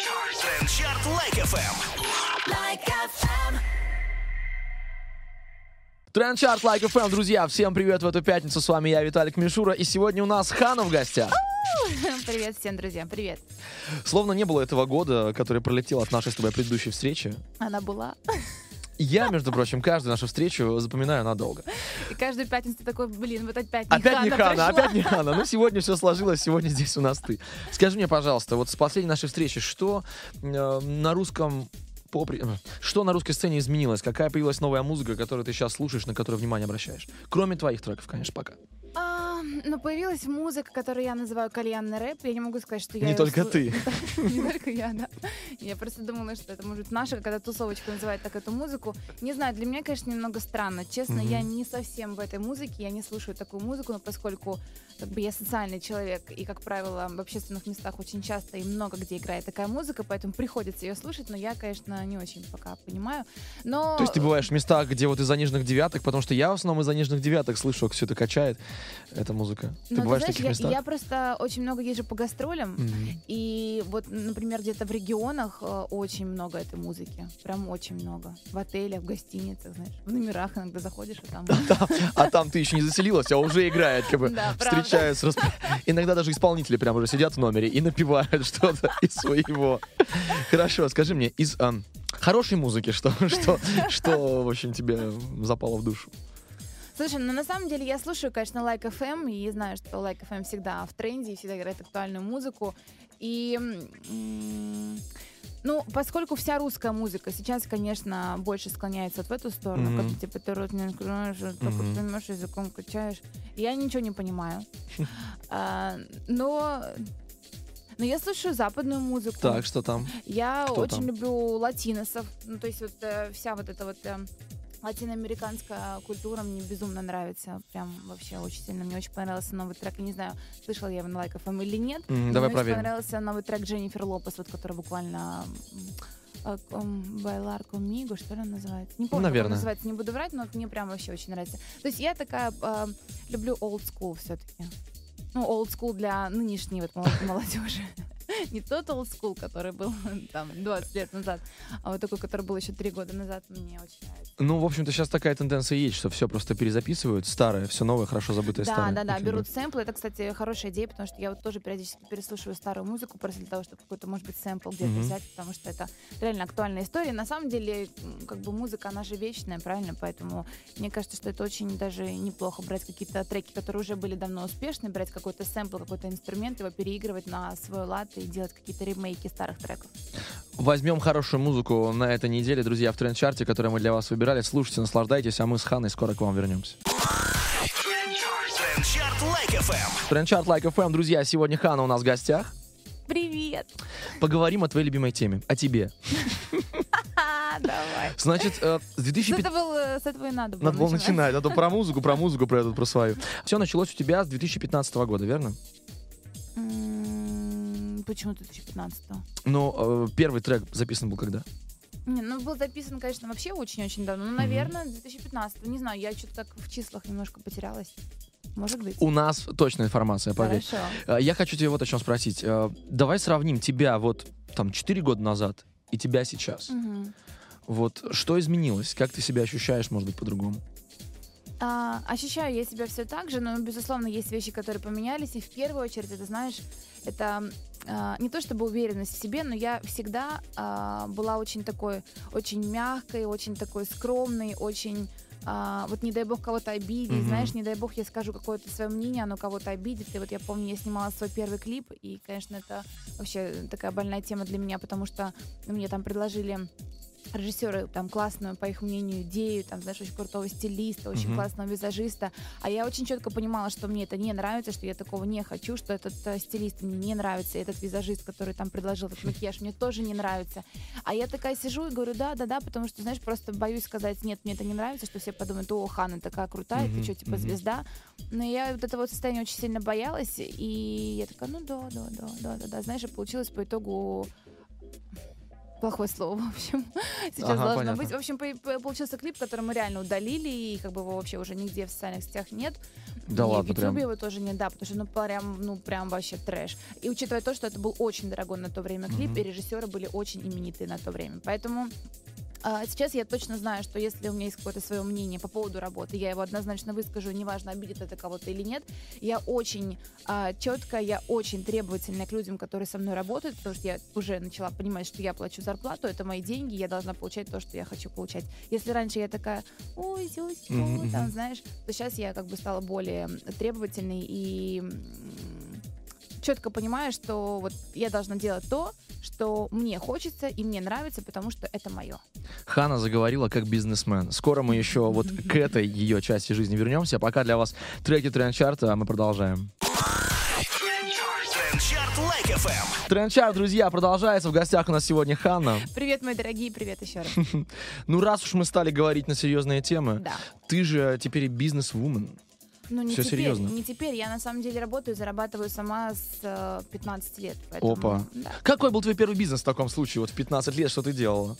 Трендчарт Like FM. Like FM. Трендчарт Like Like FM, друзья, всем привет в эту пятницу, с вами я, Виталик Мишура, и сегодня у нас Хана в гостях. Привет всем, друзья, привет. Словно не было этого года, который пролетел от нашей с тобой предыдущей встречи. Она была. Я, между прочим, каждую нашу встречу запоминаю надолго. И каждую пятницу ты такой, блин, вот опять не Опять не Хана, опять не Хана. Ну, сегодня все сложилось, сегодня здесь у нас ты. Скажи мне, пожалуйста, вот с последней нашей встречи, что э, на русском попри- э, Что на русской сцене изменилось? Какая появилась новая музыка, которую ты сейчас слушаешь, на которую внимание обращаешь? Кроме твоих треков, конечно, пока. Ну, появилась музыка, которую я называю кальянный рэп. Я не могу сказать, что я... Не только ты. Не только я, да. Я просто думала, что это может наша, когда тусовочка называет так эту музыку. Не знаю, для меня, конечно, немного странно. Честно, я не совсем в этой музыке, я не слушаю такую музыку, но поскольку как бы я социальный человек, и, как правило, в общественных местах очень часто и много где играет такая музыка, поэтому приходится ее слушать, но я, конечно, не очень пока понимаю. Но... То есть ты бываешь в местах, где вот из заниженных девяток, потому что я в основном из заниженных девяток слышу, как все это качает, эта музыка. Ты Ну, бываешь в знаешь, таких я, местах? я просто очень много езжу по гастролям, Мгм. и вот, например, где-то в регионах э, очень много этой музыки. Прям очень много. В отелях, в гостиницах, знаешь. В номерах иногда заходишь, и там... А там ты еще не заселилась, а уже играет, как бы Да, правда. встречают с расп- Иногда даже исполнители прямо уже сидят в номере и напевают что-то из своего. Хорошо, скажи мне, из хорошей музыки, что, что, что, в общем, тебе запало в душу? Слушай, ну на самом деле я слушаю, конечно, Like FM, и знаю, что Like FM всегда в тренде, и всегда играет актуальную музыку. И... ну, поскольку вся русская музыка сейчас, конечно, больше склоняется в эту сторону, Мгм. как типа ты рот не открываешь, Мгм. понимаешь, языком качаешь. Я ничего не понимаю. А, Но но я слушаю западную музыку. Так, что там? Я Кто очень там? люблю латиносов. Ну, то есть вот э, вся вот эта вот э, латиноамериканская культура мне безумно нравится. Прям вообще очень сильно. Мне очень понравился новый трек. Я не знаю, слышала я его на лайков или нет. Но Давай мне очень проверим. понравился новый трек Дженнифер Лопес, вот который буквально э, Байлар Комиго, что ли он называется? Не помню, как он Наверное. называется, не буду врать, но мне прям вообще очень нравится. То есть я такая э, люблю old school все-таки. Ну, old school для нынешней вот молод- молодежи. Не тот old school, который был там 20 лет назад, а вот такой, который был еще 3 года назад, мне очень нравится. Ну, в общем-то, сейчас такая тенденция есть, что все просто перезаписывают, старое, все новое, хорошо забытое Да, старое. да, да, бы. берут сэмплы. Это, кстати, хорошая идея, потому что я вот тоже периодически переслушиваю старую музыку просто для того, чтобы какой-то, может быть, сэмпл где-то Мгм. взять, потому что это реально актуальная история. На самом деле, как бы музыка, она же вечная, правильно? Поэтому мне кажется, что это очень даже неплохо брать какие-то треки, которые уже были давно успешны, брать какой-то сэмпл, какой-то инструмент, его переигрывать на свой лад и делать какие-то ремейки старых треков. Возьмем хорошую музыку на этой неделе, друзья, в тренд-чарте, который мы для вас выбирали. Слушайте, наслаждайтесь, а мы с Ханой скоро к вам вернемся. Трендчарт Like FM. Тренд-чарт Like FM, друзья, сегодня Хана у нас в гостях. Привет! Поговорим о твоей любимой теме, о тебе. Давай. Значит, э, с С 2015 этого, э, с этого и надо было Надо было начинать. начинать, а то про музыку, про музыку, про эту, про свою. Все началось у тебя с 2015 года, верно? Почему 2015 Ну, э, первый трек записан был когда? Не, ну был записан, конечно, вообще очень-очень давно. Ну, наверное, 2015. Не знаю, я что-то так в числах немножко потерялась. Может быть. У нас точная информация, поверь. Хорошо. Э, Я хочу тебя вот о чем спросить. Э, Давай сравним тебя вот там 4 года назад и тебя сейчас. Мгм. Вот что изменилось? Как ты себя ощущаешь, может быть, по-другому? А, ощущаю я себя все так же, но, безусловно, есть вещи, которые поменялись. И в первую очередь, это, знаешь, это не то чтобы уверенность в себе, но я всегда а, была очень такой, очень мягкой, очень такой скромной, очень а, вот не дай бог кого-то обидеть, Мгм. знаешь, не дай бог я скажу какое-то свое мнение, оно кого-то обидит. И вот я помню, я снимала свой первый клип, и, конечно, это вообще такая больная тема для меня, потому что мне там предложили режиссеры там классную, по их мнению, идею, там, знаешь, очень крутого стилиста, очень Мгм. классного визажиста. А я очень четко понимала, что мне это не нравится, что я такого не хочу, что этот э, стилист мне не нравится, и этот визажист, который там предложил этот макияж, мне тоже не нравится. А я такая сижу и говорю, да, да, да, потому что, знаешь, просто боюсь сказать, нет, мне это не нравится, что все подумают, о, Ханна такая крутая, Мгм, ты что, типа мгм. звезда. Но я вот этого состояния очень сильно боялась, и я такая, ну да, да, да, да, да, да, знаешь, и получилось по итогу плохое слово, в общем, сейчас Ага, должно понятно. быть. В общем, по- по- получился клип, который мы реально удалили, и как бы его вообще уже нигде в социальных сетях нет. Да И ладно, в прям. Ютубе его тоже нет, да, потому что ну прям, ну прям вообще трэш. И учитывая то, что это был очень дорогой на то время клип, Мгм. и режиссеры были очень именитые на то время. Поэтому а, сейчас я точно знаю, что если у меня есть какое-то свое мнение по поводу работы, я его однозначно выскажу, неважно, обидит это кого-то или нет. Я очень а, четко, я очень требовательная к людям, которые со мной работают, потому что я уже начала понимать, что я плачу зарплату, это мои деньги, я должна получать то, что я хочу получать. Если раньше я такая, ой, Мгм, там, знаешь, то сейчас я как бы стала более требовательной и четко понимаю, что вот я должна делать то, что мне хочется и мне нравится, потому что это мое. Хана заговорила как бизнесмен. Скоро мы еще вот к этой ее части жизни вернемся. Пока для вас треки тренд-чарта, а мы продолжаем. Трендчарт. Тренд-чарт, друзья, продолжается. В гостях у нас сегодня Ханна. Привет, мои дорогие, привет еще раз. Ну, раз уж мы стали говорить на серьезные темы, Да. ты же теперь бизнес-вумен. Ну, не Всё теперь, серьезно? не теперь. Я на самом деле работаю, зарабатываю сама с э, 15 лет. поэтому, Опа. да. Какой был твой первый бизнес в таком случае? Вот в 15 лет что ты делала?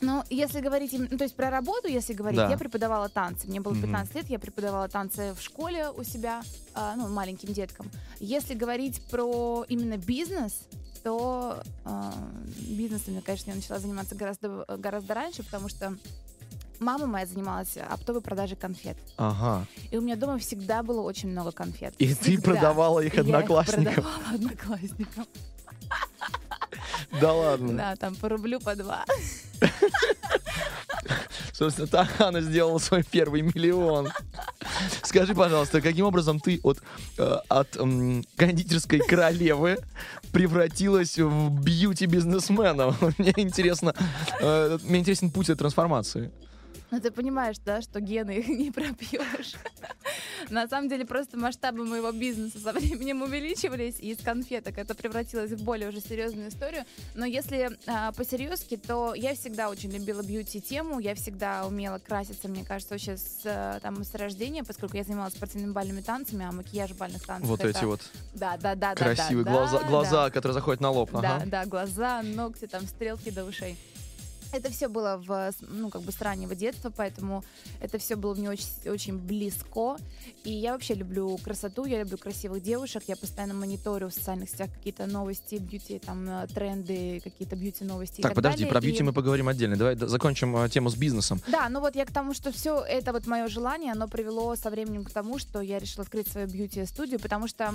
Ну, если говорить, ну, то есть про работу, если говорить, Да. я преподавала танцы. Мне было Мгм. 15 лет, я преподавала танцы в школе у себя, а, ну, маленьким деткам. Если говорить про именно бизнес, то а, бизнесом, я, конечно, я начала заниматься гораздо, гораздо раньше, потому что мама моя занималась оптовой продажей конфет. Ага. И у меня дома всегда было очень много конфет. И ты Всегда. продавала их И я одноклассникам? продавала одноклассникам. Да ладно. Да, там по рублю, по два. Собственно, так Хана сделала свой первый миллион. Скажи, пожалуйста, каким образом ты от, э, от м, кондитерской королевы превратилась в бьюти-бизнесмена? Мне интересно, э, мне интересен путь этой трансформации. Ну, ты понимаешь, да, что гены их не пропьешь. На самом деле, просто масштабы моего бизнеса со временем увеличивались, и из конфеток это превратилось в более уже серьезную историю. Но если а, по-серьезки, то я всегда очень любила бьюти-тему, я всегда умела краситься, мне кажется, вообще с, э, там, с рождения, поскольку я занималась спортивными бальными танцами, а макияж бальных танцах Вот это- эти вот Да, да, да, да, красивые да, глаза, да, глаза, которые заходят на лоб. да, Ага. да, глаза, ногти, там, стрелки до ушей. Это все было в, ну, как бы с раннего детства, поэтому это все было мне очень, очень близко. И я вообще люблю красоту, я люблю красивых девушек, я постоянно мониторю в социальных сетях какие-то новости, бьюти, там, э, тренды, какие-то бьюти-новости Так, так подожди, далее. про бьюти И- мы поговорим отдельно. Давай закончим э, тему с бизнесом. Да, ну вот я к тому, что все это вот мое желание, оно привело со временем к тому, что я решила открыть свою бьюти-студию, потому что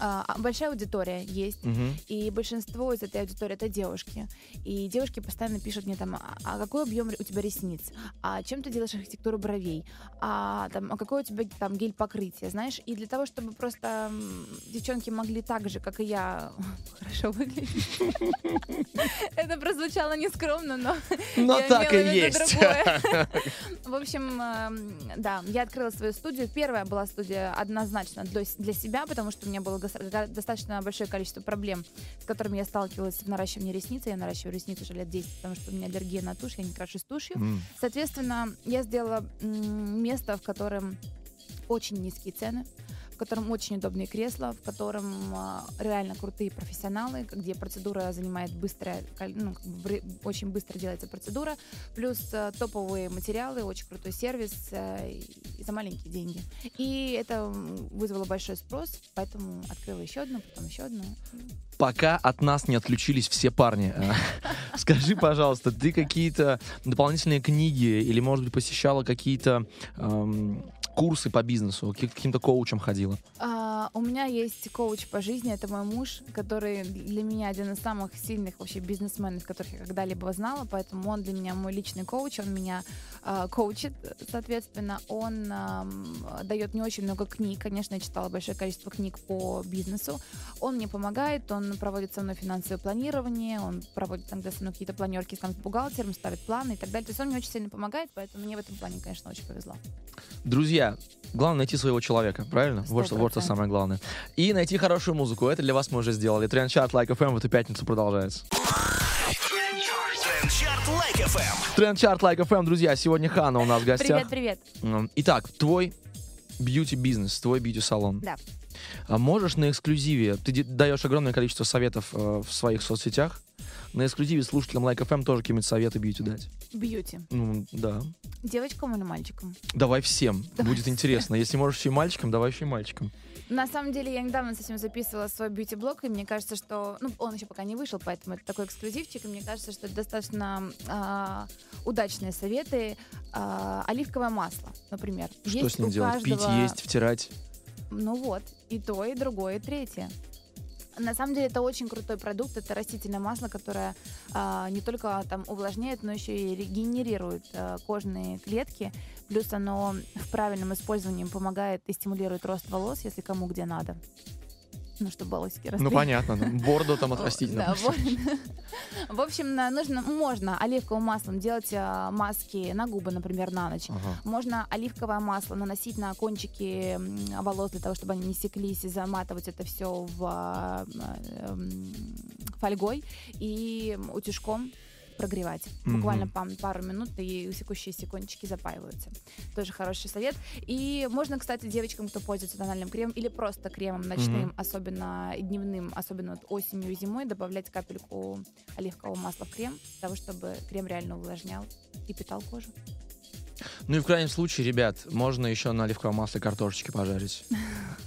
а, большая аудитория есть, Мгм. И большинство из этой аудитории это девушки. И девушки постоянно пишут мне там, а, а какой объем у тебя ресниц? А чем ты делаешь архитектуру бровей? А, там, а какой у тебя там гель покрытия, знаешь? И для того, чтобы просто девчонки могли так же, как и я, хорошо выглядеть. Это прозвучало нескромно, но Но так и есть. В общем, эм, да, я открыла свою студию. Первая была студия однозначно для себя, потому что у меня было га- достаточно большое количество проблем, с которыми я сталкивалась в наращивании ресниц. Я наращиваю ресницы уже лет 10, потому что у меня аллергия на тушь, я не крашусь тушью. М. Соответственно, я сделала место, в котором очень низкие цены, в котором очень удобные кресла, в котором а, реально крутые профессионалы, где процедура занимает коль- ну, очень быстро делается процедура, плюс а, топовые материалы, очень крутой сервис а, и за маленькие деньги. И это вызвало большой спрос, поэтому открыла еще одну, потом еще одну. Пока от нас не отключились все парни. э, Скажи, пожалуйста, ты какие-то дополнительные книги или, может быть, посещала какие-то курсы по бизнесу, к каким-то коучам ходила? А, у меня есть коуч по жизни, это мой муж, который для меня один из самых сильных вообще бизнесменов, которых я когда-либо знала, поэтому он для меня мой личный коуч, он меня а, коучит, соответственно, он ам, дает мне очень много книг, конечно, я читала большое количество книг по бизнесу, он мне помогает, он проводит со мной финансовое планирование, он проводит тогда со мной какие-то планерки там, с бухгалтером, ставит планы и так далее, то есть он мне очень сильно помогает, поэтому мне в этом плане, конечно, очень повезло. Друзья, главное найти своего человека, правильно? Вот что, вот что 100%. Самое главное. И найти хорошую музыку. Это для вас мы уже сделали. Тренд чарт Like FM в эту пятницу продолжается. Трендчарт Like FM, друзья, сегодня Хана у нас в гостях. Привет-привет. М, Итак, твой бьюти-бизнес, твой бьюти-салон. Да. А можешь на эксклюзиве, ты даешь огромное количество советов э, в своих соцсетях, на эксклюзиве слушателям Like FM тоже какие-нибудь советы бьюти дать? Бьюти. Ну, да. Девочкам или мальчикам? Давай всем, будет интересно. Если можешь еще и мальчикам, давай еще и мальчикам. На самом деле, я недавно совсем записывала свой бьюти-блог, и мне кажется, что... Ну, он еще пока не вышел, поэтому это такой эксклюзивчик, и мне кажется, что это достаточно а, удачные советы. А, оливковое масло, например. Что Есть с ним делать? Пить, каждого- есть, втирать? Ну вот, и то, и другое, и третье. На самом деле это очень крутой продукт. Это растительное масло, которое а, не только там увлажняет, но еще и регенерирует а, кожные клетки. Плюс оно в правильном использовании помогает и стимулирует рост волос, если кому где надо. Ну, чтобы волосики росли. Ну, понятно. Борду там отрастить надо. В общем, нужно, можно оливковым маслом делать а, маски на губы, например, на ночь. Можно оливковое масло наносить на кончики волос для того, чтобы они не секлись, и заматывать это все в а, м, фольгой и утюжком прогревать. Буквально Мгм. пам- пару минут, и секущиеся кончики запаиваются. Тоже хороший совет. И можно, кстати, девочкам, кто пользуется тональным кремом или просто кремом ночным, Мгм. особенно дневным, особенно вот осенью и зимой, добавлять капельку оливкового масла в крем, для того, чтобы крем реально увлажнял и питал кожу. Ну и в крайнем случае, ребят, можно еще на оливковом масле картошечки пожарить.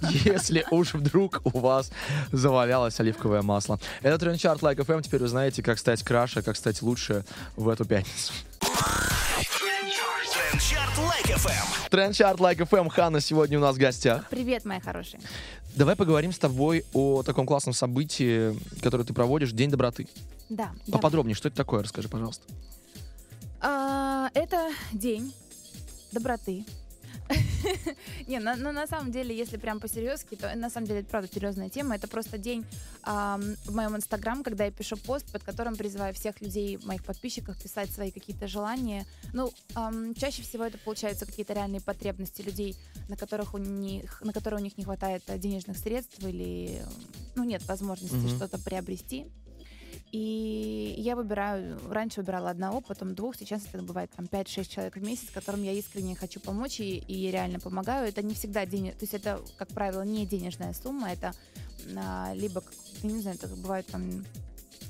Если уж вдруг у вас завалялось оливковое масло. Это Трендчарт Like FM. Теперь вы знаете, как стать краше, как стать лучше в эту пятницу. Трендчарт. Трендчарт Like FM. Ханна сегодня у нас в гостях. Привет, мои хорошие. Давай поговорим с тобой о таком классном событии, которое ты проводишь, День доброты. Да. давай. Поподробнее, что это такое, расскажи, пожалуйста. А, это день доброты. Не, на, на- на самом деле, если прям по-серьезки, то на самом деле это правда серьезная тема. Это просто день ам, в моем инстаграм, когда я пишу пост, под которым призываю всех людей, моих подписчиков, писать свои какие-то желания. Ну, ам, чаще всего это получаются какие-то реальные потребности людей, на которых у них, на которые у них не хватает э, денежных средств или ну, нет возможности Мгм. что-то приобрести. И я выбираю, раньше выбирала одного, потом двух, сейчас это бывает там 5-6 человек в месяц, которым я искренне хочу помочь и, и реально помогаю. Это не всегда денег, то есть это, как правило, не денежная сумма, это а, либо, я не знаю, это бывает там,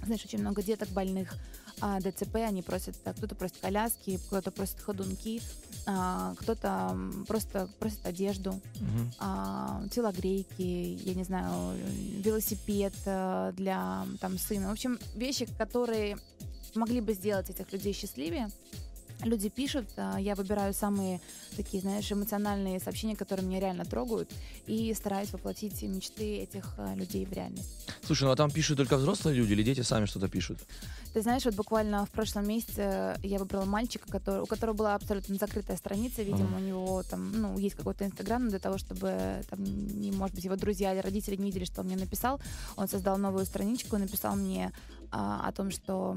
знаешь, очень много деток больных, а, ДЦП, они просят, кто-то просит коляски, кто-то просит ходунки, а, кто-то просто просит одежду Мгм. а, телогрейки, я не знаю, велосипед э, для там сына. В общем, вещи, которые могли бы сделать этих людей счастливее. Люди пишут, а, я выбираю самые такие, знаешь, эмоциональные сообщения, которые меня реально трогают, и стараюсь воплотить мечты этих э, людей в реальность. Слушай, ну а там пишут только взрослые люди или дети сами что-то пишут? Ты знаешь, вот буквально в прошлом месяце я выбрала мальчика, который, у которого была абсолютно закрытая страница. Видимо, Ага. у него там, ну, есть какой-то инстаграм для того, чтобы там, не, может быть, его друзья или родители не видели, что он мне написал. Он создал новую страничку и написал мне а, о том, что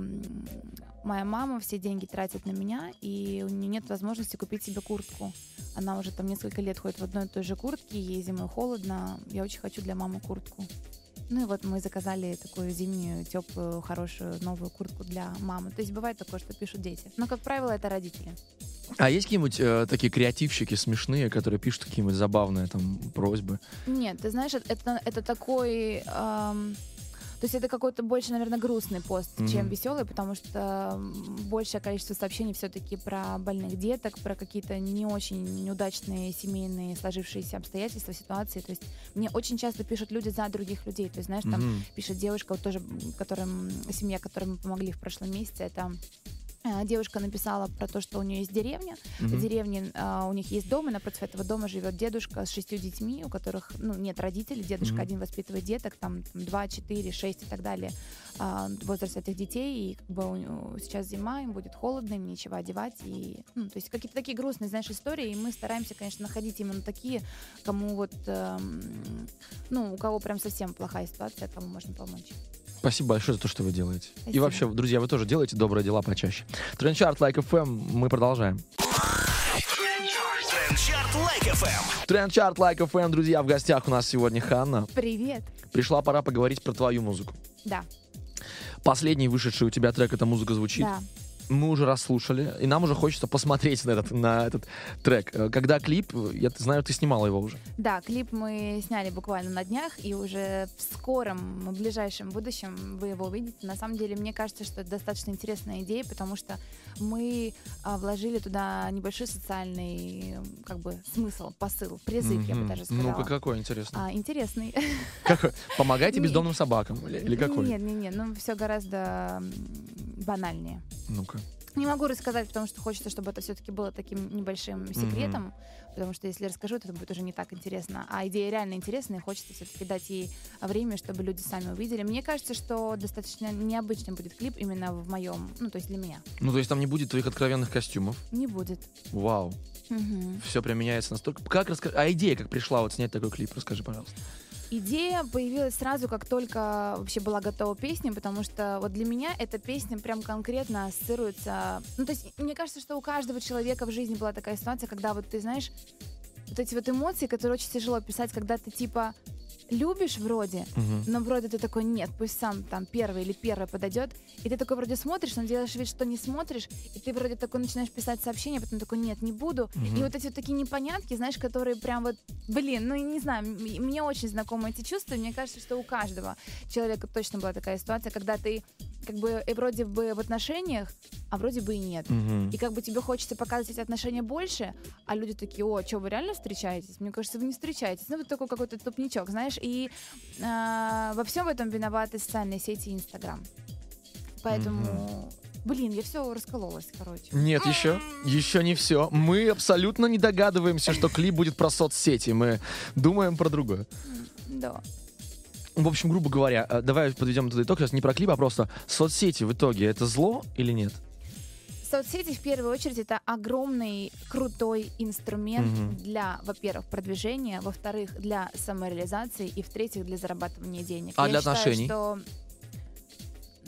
моя мама все деньги тратит на меня, и у нее нет возможности купить себе куртку. Она уже там несколько лет ходит в одной и той же куртке, ей зимой холодно. Я очень хочу для мамы куртку. Ну и вот мы заказали такую зимнюю, теплую, хорошую, новую куртку для мамы. То есть бывает такое, что пишут дети. Но, как правило, это родители. А есть какие-нибудь э, такие креативщики смешные, которые пишут какие-нибудь забавные там просьбы? Нет, ты знаешь, это- это, такой... ам, то есть это какой-то больше, наверное, грустный пост, чем Мгм. веселый, потому что большее количество сообщений все-таки про больных деток, про какие-то не очень неудачные семейные сложившиеся обстоятельства, ситуации. То есть мне очень часто пишут люди за других людей. То есть, знаешь, там Мгм. пишет девушка, вот тоже, которым, семья, которой мы помогли в прошлом месяце, это девушка написала про то, что у нее есть деревня, в Мгм. деревне а, у них есть дом, и напротив этого дома живет дедушка с шестью детьми, у которых ну, нет родителей. Дедушка Мгм. один воспитывает деток, там, там 2, 4, 6 и так далее. а, возраст этих детей. И как бы у сейчас зима, им будет холодно, им нечего одевать. И, ну, то есть какие-то такие грустные, знаешь, истории. И мы стараемся, конечно, находить именно такие, кому вот, эм, ну, у кого прям совсем плохая ситуация, кому можно помочь. Спасибо большое за то, что вы делаете. И Спасибо. вообще, друзья, вы тоже делаете добрые дела почаще. Трендчарт Like FM, мы продолжаем. Трендчарт Like FM. Трендчарт Like FM, друзья, в гостях у нас сегодня Ханна. Привет! Пришла пора поговорить про твою музыку. Да, Последний вышедший у тебя трек, эта музыка звучит. да. Мы уже расслушали, и нам уже хочется посмотреть на этот, на этот трек. Э, Когда клип, я знаю, ты снимала его уже. Да, клип мы сняли буквально на днях, и уже в скором, в ближайшем будущем вы его увидите. На самом деле, мне кажется, что это достаточно интересная идея, потому что мы а, вложили туда небольшой социальный как бы смысл, посыл, призыв, я бы даже сказала. Ну-ка, какой интересно. А, интересный. Какой? Помогайте бездомным собакам или, или какой? Нет, нет, нет, ну все гораздо банальнее. Ну-ка. Не могу рассказать, потому что хочется, чтобы это все-таки было таким небольшим секретом, потому что если расскажу, то это будет уже не так интересно. А идея реально интересная, и хочется все-таки дать ей время, чтобы люди сами увидели. Мне кажется, что достаточно необычный будет клип именно в моем, ну то есть для меня. Ну, то есть там не будет твоих откровенных костюмов. Не будет. Вау. Мгм. Все применяется настолько. Как раска... А идея, как пришла вот снять такой клип, расскажи, пожалуйста. Идея появилась сразу, как только вообще была готова песня, потому что вот для меня эта песня прям конкретно ассоциируется... Ну, то есть мне кажется, что у каждого человека в жизни была такая ситуация, когда вот ты знаешь, вот эти вот эмоции, которые очень тяжело писать, когда ты типа любишь вроде, Мгм. но вроде ты такой, нет, пусть сам там первый или первый подойдет, и ты такой вроде смотришь, но делаешь вид, что не смотришь, и ты вроде такой начинаешь писать сообщение, потом такой, нет, не буду. Мгм. И вот эти вот такие непонятки, знаешь, которые прям вот, блин, ну не знаю, мне очень знакомы эти чувства, мне кажется, что у каждого человека точно была такая ситуация, когда ты как бы и вроде бы в отношениях, а вроде бы и нет. Мгм. И как бы тебе хочется показывать эти отношения больше, а люди такие, о, что, вы реально встречаетесь? Мне кажется, вы не встречаетесь. Ну, вот такой какой-то тупничок, знаешь. И а, во всем этом виноваты социальные сети и Инстаграм. Поэтому, блин, я все раскололась, короче. Нет, еще, еще не все. Мы абсолютно не догадываемся, что клип будет про соцсети. Мы думаем про другое. Да. В общем, грубо говоря, э, давай подведем этот итог сейчас не про клип, а просто соцсети в итоге это зло или нет? Соцсети в первую очередь это огромный крутой инструмент Мгм. для, во-первых, продвижения, во-вторых, для самореализации и в-третьих, для зарабатывания денег. А Я для считаю, отношений? что,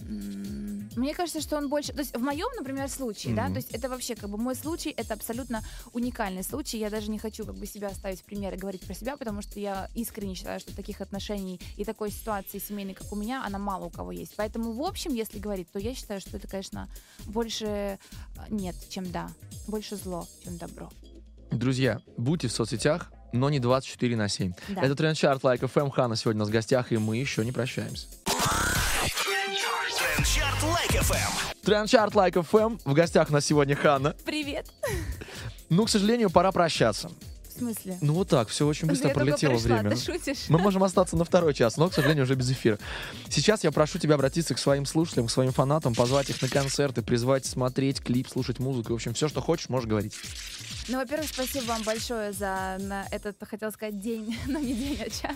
мне кажется, что он больше, то есть в моем, например, случае, да, Мгм. то есть это вообще как бы мой случай, это абсолютно уникальный случай. Я даже не хочу как бы себя ставить в пример и говорить про себя, потому что я искренне считаю, что таких отношений и такой ситуации семейной, как у меня, она мало у кого есть. Поэтому в общем, если говорить, то я считаю, что это, конечно, больше а, нет, чем да. Больше зло, чем добро. Друзья, будьте в соцсетях, но не 24 на 7. Да. Это Трендчарт Like FM. Хана сегодня у нас в гостях, и мы еще не прощаемся. Like FM. Трендчарт Like FM. В гостях у нас сегодня Хана. Привет! Ну, к сожалению, пора прощаться. В смысле? Ну вот так, все очень быстро я пролетело пришла, время. Ты шутишь? Мы можем остаться на второй час, но, к сожалению, уже без эфира. Сейчас я прошу тебя обратиться к своим слушателям, к своим фанатам, позвать их на концерты, призвать смотреть клип, слушать музыку. В общем, все, что хочешь, можешь говорить. Ну, во-первых, спасибо вам большое за этот, хотел сказать, день, но не день, а час.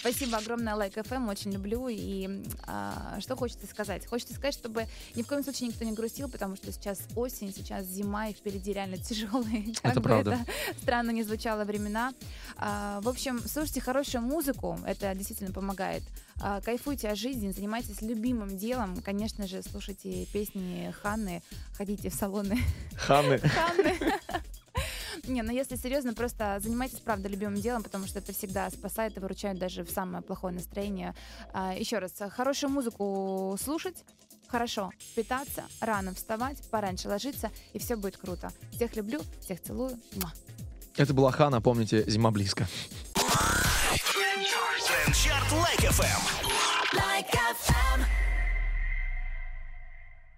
Спасибо огромное Like FM, очень люблю. И а, что хочется сказать? Хочется сказать, чтобы ни в коем случае никто не грустил, потому что сейчас осень, сейчас зима, и впереди реально тяжелые, как Это бы правда. это странно не звучало времена. А, в общем, слушайте хорошую музыку, это действительно помогает. А, кайфуйте от жизни, занимайтесь любимым делом. Конечно же, слушайте песни Ханны, ходите в салоны Ханы. Ханны. Не, ну если серьезно, просто занимайтесь, правда, любимым делом, потому что это всегда спасает и выручает даже в самое плохое настроение. А, еще раз, хорошую музыку слушать, хорошо питаться, рано вставать, пораньше ложиться, и все будет круто. Всех люблю, всех целую. Муа. Это была Хана, помните, зима близко. Лайк FM. Like FM.